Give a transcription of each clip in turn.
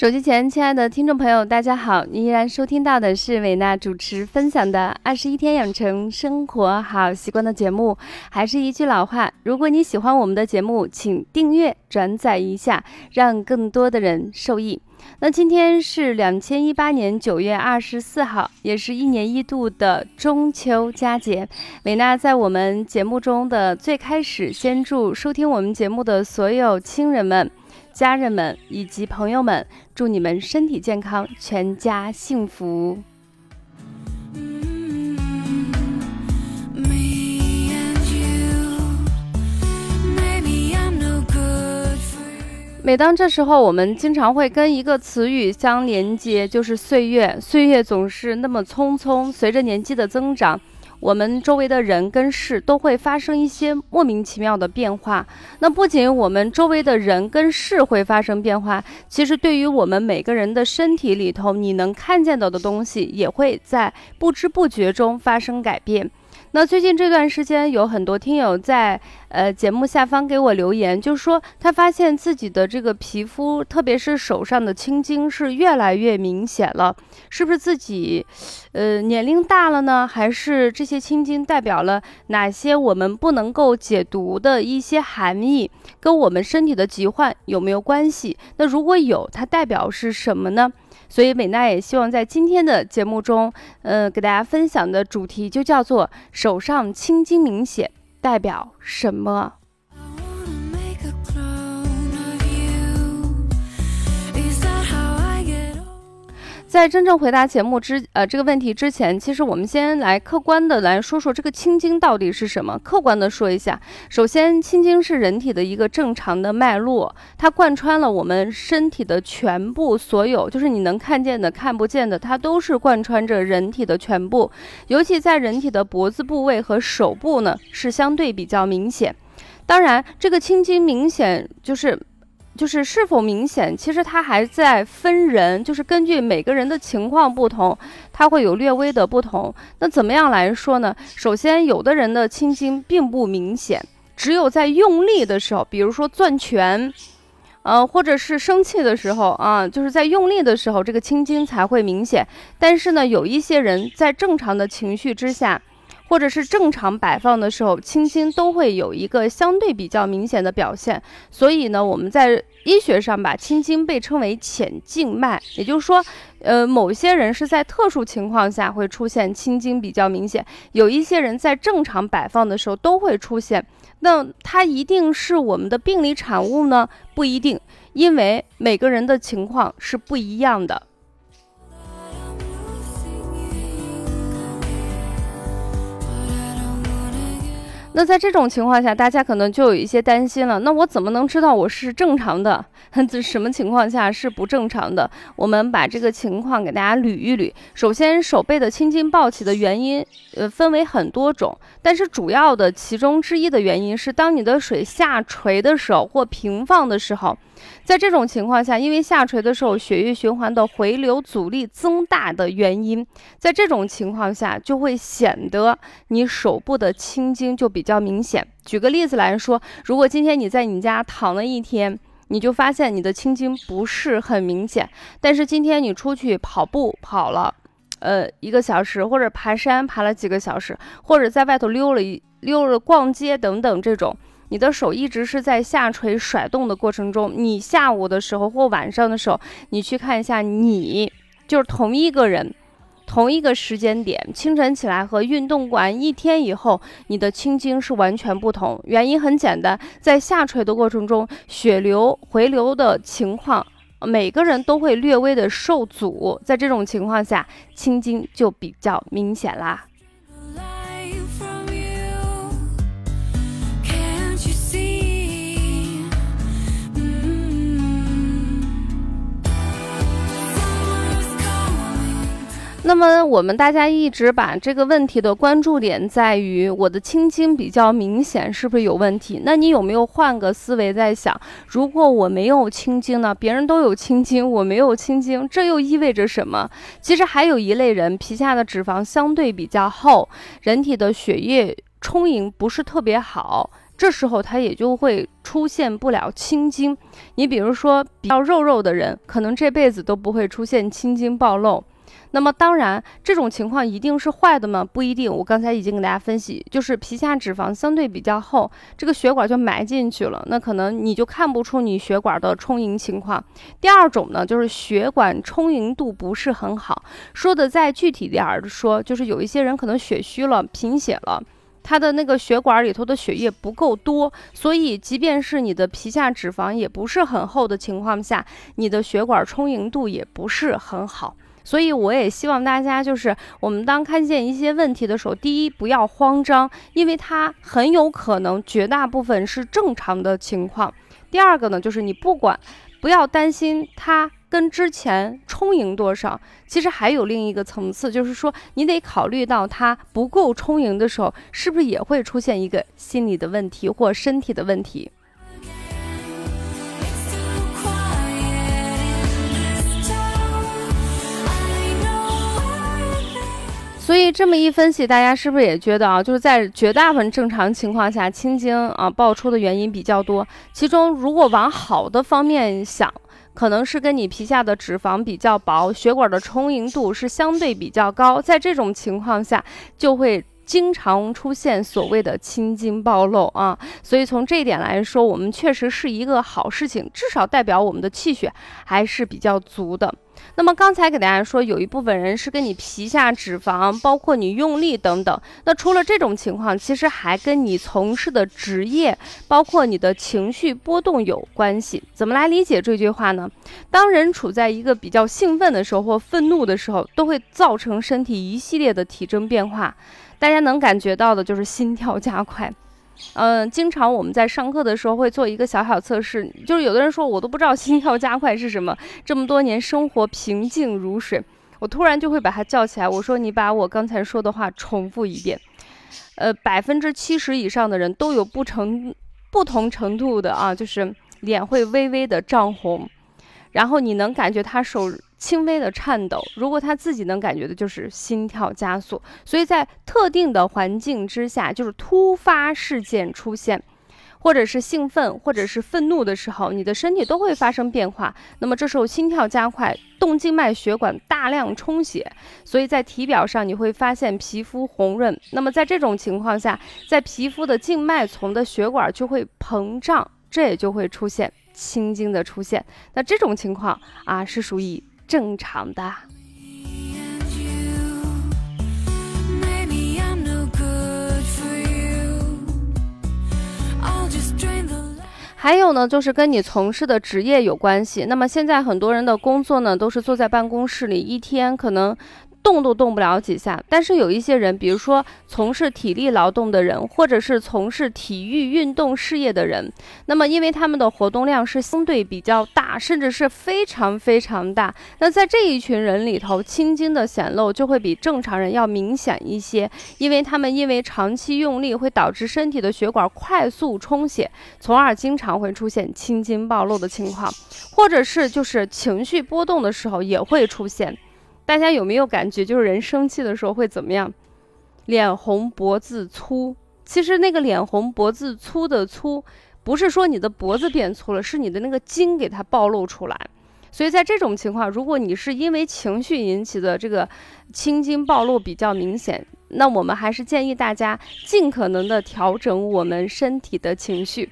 手机前，亲爱的听众朋友，大家好！您依然收听到的是伟娜主持分享的《二十一天养成生活好习惯》的节目。还是一句老话，如果你喜欢我们的节目，请订阅、转载一下，让更多的人受益。那今天是两千一八年九月二十四号，也是一年一度的中秋佳节。美娜在我们节目中的最开始，先祝收听我们节目的所有亲人们。家人们以及朋友们，祝你们身体健康，全家幸福。每当这时候，我们经常会跟一个词语相连接，就是岁月。岁月总是那么匆匆，随着年纪的增长。我们周围的人跟事都会发生一些莫名其妙的变化。那不仅我们周围的人跟事会发生变化，其实对于我们每个人的身体里头，你能看见到的东西，也会在不知不觉中发生改变。那最近这段时间，有很多听友在呃节目下方给我留言，就说他发现自己的这个皮肤，特别是手上的青筋是越来越明显了，是不是自己，呃年龄大了呢？还是这些青筋代表了哪些我们不能够解读的一些含义？跟我们身体的疾患有没有关系？那如果有，它代表是什么呢？所以美娜也希望在今天的节目中，呃，给大家分享的主题就叫做“手上青筋明显代表什么”。在真正回答节目之呃这个问题之前，其实我们先来客观的来说说这个青筋到底是什么。客观的说一下，首先青筋是人体的一个正常的脉络，它贯穿了我们身体的全部所有，就是你能看见的、看不见的，它都是贯穿着人体的全部。尤其在人体的脖子部位和手部呢，是相对比较明显。当然，这个青筋明显就是。就是是否明显，其实它还在分人，就是根据每个人的情况不同，它会有略微的不同。那怎么样来说呢？首先，有的人的青筋并不明显，只有在用力的时候，比如说攥拳，呃，或者是生气的时候啊，就是在用力的时候，这个青筋才会明显。但是呢，有一些人在正常的情绪之下。或者是正常摆放的时候，青筋都会有一个相对比较明显的表现。所以呢，我们在医学上把青筋被称为浅静脉，也就是说，呃，某些人是在特殊情况下会出现青筋比较明显，有一些人在正常摆放的时候都会出现。那它一定是我们的病理产物呢？不一定，因为每个人的情况是不一样的。那在这种情况下，大家可能就有一些担心了。那我怎么能知道我是正常的？这什么情况下是不正常的？我们把这个情况给大家捋一捋。首先，手背的青筋暴起的原因，呃，分为很多种，但是主要的其中之一的原因是，当你的水下垂的时候或平放的时候。在这种情况下，因为下垂的时候血液循环的回流阻力增大的原因，在这种情况下就会显得你手部的青筋就比比较明显。举个例子来说，如果今天你在你家躺了一天，你就发现你的青筋不是很明显，但是今天你出去跑步跑了，呃，一个小时，或者爬山爬了几个小时，或者在外头溜了一溜了逛街等等这种。你的手一直是在下垂甩动的过程中，你下午的时候或晚上的时候，你去看一下，你就是同一个人，同一个时间点，清晨起来和运动完一天以后，你的青筋是完全不同。原因很简单，在下垂的过程中，血流回流的情况，每个人都会略微的受阻，在这种情况下，青筋就比较明显啦。那么我们大家一直把这个问题的关注点在于我的青筋比较明显，是不是有问题？那你有没有换个思维在想，如果我没有青筋呢？别人都有青筋，我没有青筋，这又意味着什么？其实还有一类人，皮下的脂肪相对比较厚，人体的血液充盈不是特别好，这时候他也就会出现不了青筋。你比如说比较肉肉的人，可能这辈子都不会出现青筋暴露。那么当然，这种情况一定是坏的吗？不一定。我刚才已经给大家分析，就是皮下脂肪相对比较厚，这个血管就埋进去了，那可能你就看不出你血管的充盈情况。第二种呢，就是血管充盈度不是很好。说的再具体点儿说，就是有一些人可能血虚了、贫血了，他的那个血管里头的血液不够多，所以即便是你的皮下脂肪也不是很厚的情况下，你的血管充盈度也不是很好。所以我也希望大家，就是我们当看见一些问题的时候，第一不要慌张，因为它很有可能绝大部分是正常的情况。第二个呢，就是你不管，不要担心它跟之前充盈多少，其实还有另一个层次，就是说你得考虑到它不够充盈的时候，是不是也会出现一个心理的问题或身体的问题。所以这么一分析，大家是不是也觉得啊，就是在绝大部分正常情况下，青筋啊爆出的原因比较多。其中如果往好的方面想，可能是跟你皮下的脂肪比较薄，血管的充盈度是相对比较高，在这种情况下就会。经常出现所谓的青筋暴露啊，所以从这一点来说，我们确实是一个好事情，至少代表我们的气血还是比较足的。那么刚才给大家说，有一部分人是跟你皮下脂肪，包括你用力等等。那除了这种情况，其实还跟你从事的职业，包括你的情绪波动有关系。怎么来理解这句话呢？当人处在一个比较兴奋的时候或愤怒的时候，都会造成身体一系列的体征变化。大家能感觉到的就是心跳加快，嗯，经常我们在上课的时候会做一个小小测试，就是有的人说我都不知道心跳加快是什么，这么多年生活平静如水，我突然就会把他叫起来，我说你把我刚才说的话重复一遍，呃，百分之七十以上的人都有不成不同程度的啊，就是脸会微微的涨红，然后你能感觉他手。轻微的颤抖，如果他自己能感觉的，就是心跳加速。所以在特定的环境之下，就是突发事件出现，或者是兴奋，或者是愤怒的时候，你的身体都会发生变化。那么这时候心跳加快，动静脉血管大量充血，所以在体表上你会发现皮肤红润。那么在这种情况下，在皮肤的静脉丛的血管就会膨胀，这也就会出现青筋的出现。那这种情况啊，是属于。正常的。还有呢，就是跟你从事的职业有关系。那么现在很多人的工作呢，都是坐在办公室里，一天可能。动都动不了几下，但是有一些人，比如说从事体力劳动的人，或者是从事体育运动事业的人，那么因为他们的活动量是相对比较大，甚至是非常非常大，那在这一群人里头，青筋的显露就会比正常人要明显一些，因为他们因为长期用力会导致身体的血管快速充血，从而经常会出现青筋暴露的情况，或者是就是情绪波动的时候也会出现。大家有没有感觉，就是人生气的时候会怎么样？脸红脖子粗。其实那个脸红脖子粗的粗，不是说你的脖子变粗了，是你的那个筋给它暴露出来。所以在这种情况，如果你是因为情绪引起的这个青筋暴露比较明显，那我们还是建议大家尽可能的调整我们身体的情绪。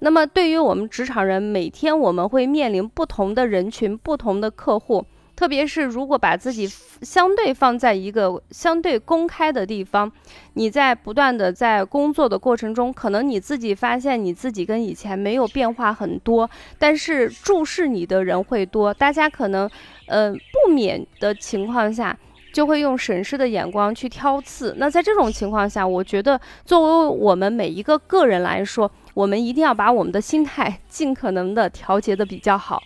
那么对于我们职场人，每天我们会面临不同的人群、不同的客户。特别是如果把自己相对放在一个相对公开的地方，你在不断的在工作的过程中，可能你自己发现你自己跟以前没有变化很多，但是注视你的人会多，大家可能，呃，不免的情况下，就会用审视的眼光去挑刺。那在这种情况下，我觉得作为我们每一个个人来说，我们一定要把我们的心态 尽可能的调节的比较好。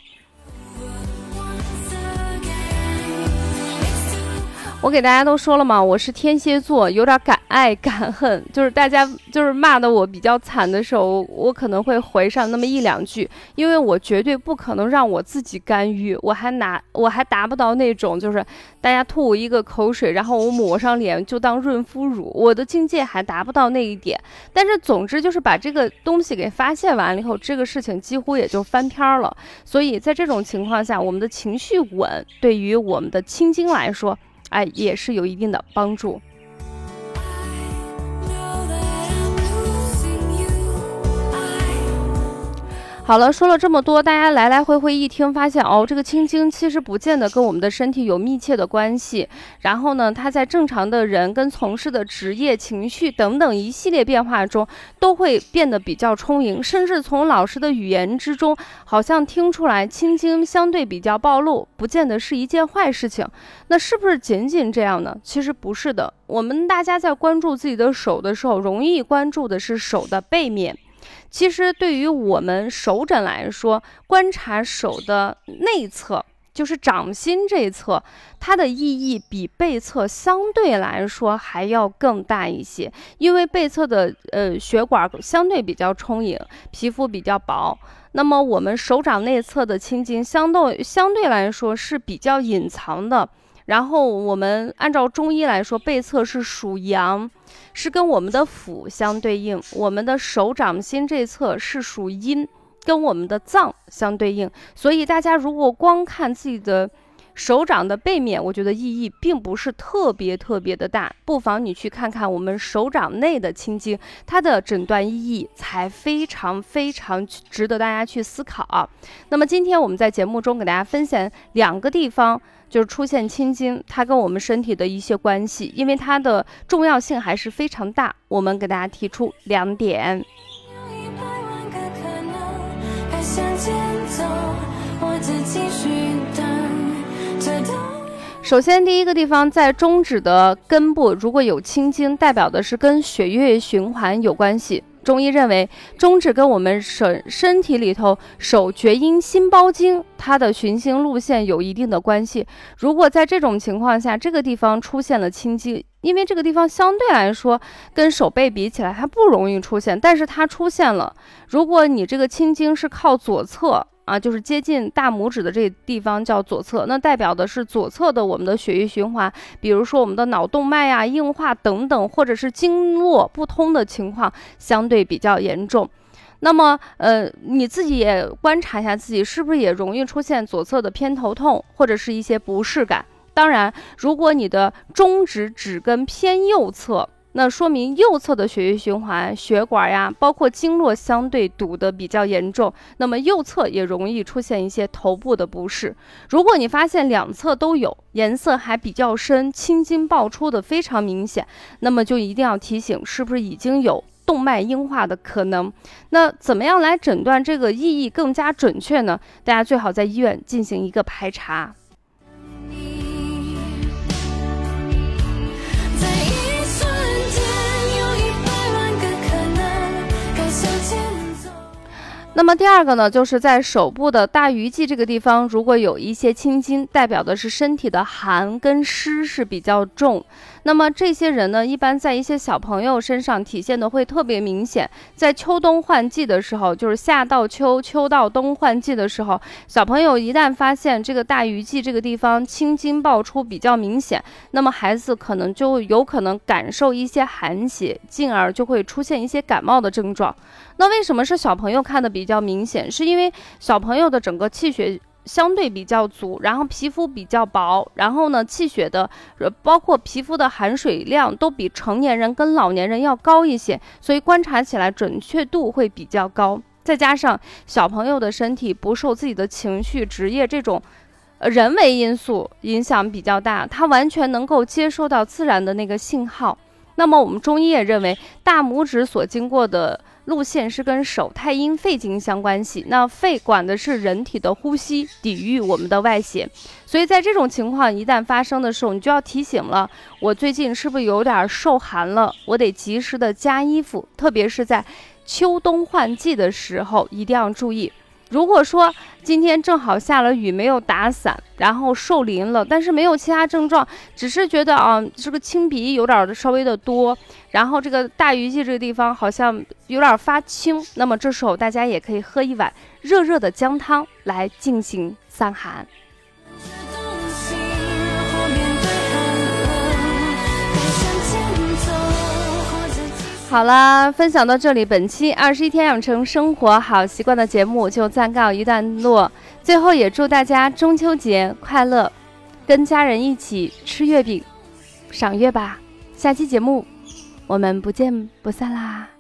我给大家都说了嘛，我是天蝎座，有点敢爱敢恨，就是大家就是骂的我比较惨的时候，我可能会回上那么一两句，因为我绝对不可能让我自己干预，我还拿我还达不到那种就是大家吐我一个口水，然后我抹上脸就当润肤乳，我的境界还达不到那一点。但是总之就是把这个东西给发泄完了以后，这个事情几乎也就翻篇了。所以在这种情况下，我们的情绪稳，对于我们的青筋来说。哎，也是有一定的帮助。好了，说了这么多，大家来来回回一听，发现哦，这个青筋其实不见得跟我们的身体有密切的关系。然后呢，它在正常的人跟从事的职业、情绪等等一系列变化中，都会变得比较充盈。甚至从老师的语言之中，好像听出来青筋相对比较暴露，不见得是一件坏事情。那是不是仅仅这样呢？其实不是的。我们大家在关注自己的手的时候，容易关注的是手的背面。其实对于我们手诊来说，观察手的内侧，就是掌心这一侧，它的意义比背侧相对来说还要更大一些。因为背侧的呃血管相对比较充盈，皮肤比较薄，那么我们手掌内侧的青筋相对相对来说是比较隐藏的。然后我们按照中医来说，背侧是属阳，是跟我们的腑相对应；我们的手掌心这侧是属阴，跟我们的脏相对应。所以大家如果光看自己的手掌的背面，我觉得意义并不是特别特别的大。不妨你去看看我们手掌内的青筋，它的诊断意义才非常非常值得大家去思考。那么今天我们在节目中给大家分享两个地方。就是出现青筋，它跟我们身体的一些关系，因为它的重要性还是非常大。我们给大家提出两点。首先，第一个地方在中指的根部，如果有青筋，代表的是跟血液循环有关系。中医认为，中指跟我们身身体里头手厥阴心包经它的循行路线有一定的关系。如果在这种情况下，这个地方出现了青筋，因为这个地方相对来说跟手背比起来，它不容易出现，但是它出现了。如果你这个青筋是靠左侧。啊，就是接近大拇指的这地方叫左侧，那代表的是左侧的我们的血液循环，比如说我们的脑动脉呀硬化等等，或者是经络不通的情况相对比较严重。那么，呃，你自己也观察一下自己是不是也容易出现左侧的偏头痛或者是一些不适感。当然，如果你的中指指根偏右侧。那说明右侧的血液循环、血管呀，包括经络相对堵得比较严重，那么右侧也容易出现一些头部的不适。如果你发现两侧都有，颜色还比较深，青筋爆出的非常明显，那么就一定要提醒，是不是已经有动脉硬化的可能？那怎么样来诊断这个意义更加准确呢？大家最好在医院进行一个排查。那么第二个呢，就是在手部的大鱼际这个地方，如果有一些青筋，代表的是身体的寒跟湿是比较重。那么这些人呢，一般在一些小朋友身上体现的会特别明显。在秋冬换季的时候，就是夏到秋，秋到冬换季的时候，小朋友一旦发现这个大鱼际这个地方青筋爆出比较明显，那么孩子可能就有可能感受一些寒邪，进而就会出现一些感冒的症状。那为什么是小朋友看的比较明显？是因为小朋友的整个气血。相对比较足，然后皮肤比较薄，然后呢，气血的，呃，包括皮肤的含水量都比成年人跟老年人要高一些，所以观察起来准确度会比较高。再加上小朋友的身体不受自己的情绪、职业这种，呃，人为因素影响比较大，他完全能够接收到自然的那个信号。那么我们中医也认为，大拇指所经过的。路线是跟手太阴肺经相关系，那肺管的是人体的呼吸，抵御我们的外邪，所以在这种情况一旦发生的时候，你就要提醒了，我最近是不是有点受寒了？我得及时的加衣服，特别是在秋冬换季的时候，一定要注意。如果说今天正好下了雨，没有打伞，然后受淋了，但是没有其他症状，只是觉得啊，这个清鼻有点稍微的多，然后这个大鱼际这个地方好像有点发青，那么这时候大家也可以喝一碗热热的姜汤来进行散寒。好了，分享到这里，本期二十一天养成生活好习惯的节目就暂告一段落。最后也祝大家中秋节快乐，跟家人一起吃月饼、赏月吧。下期节目我们不见不散啦！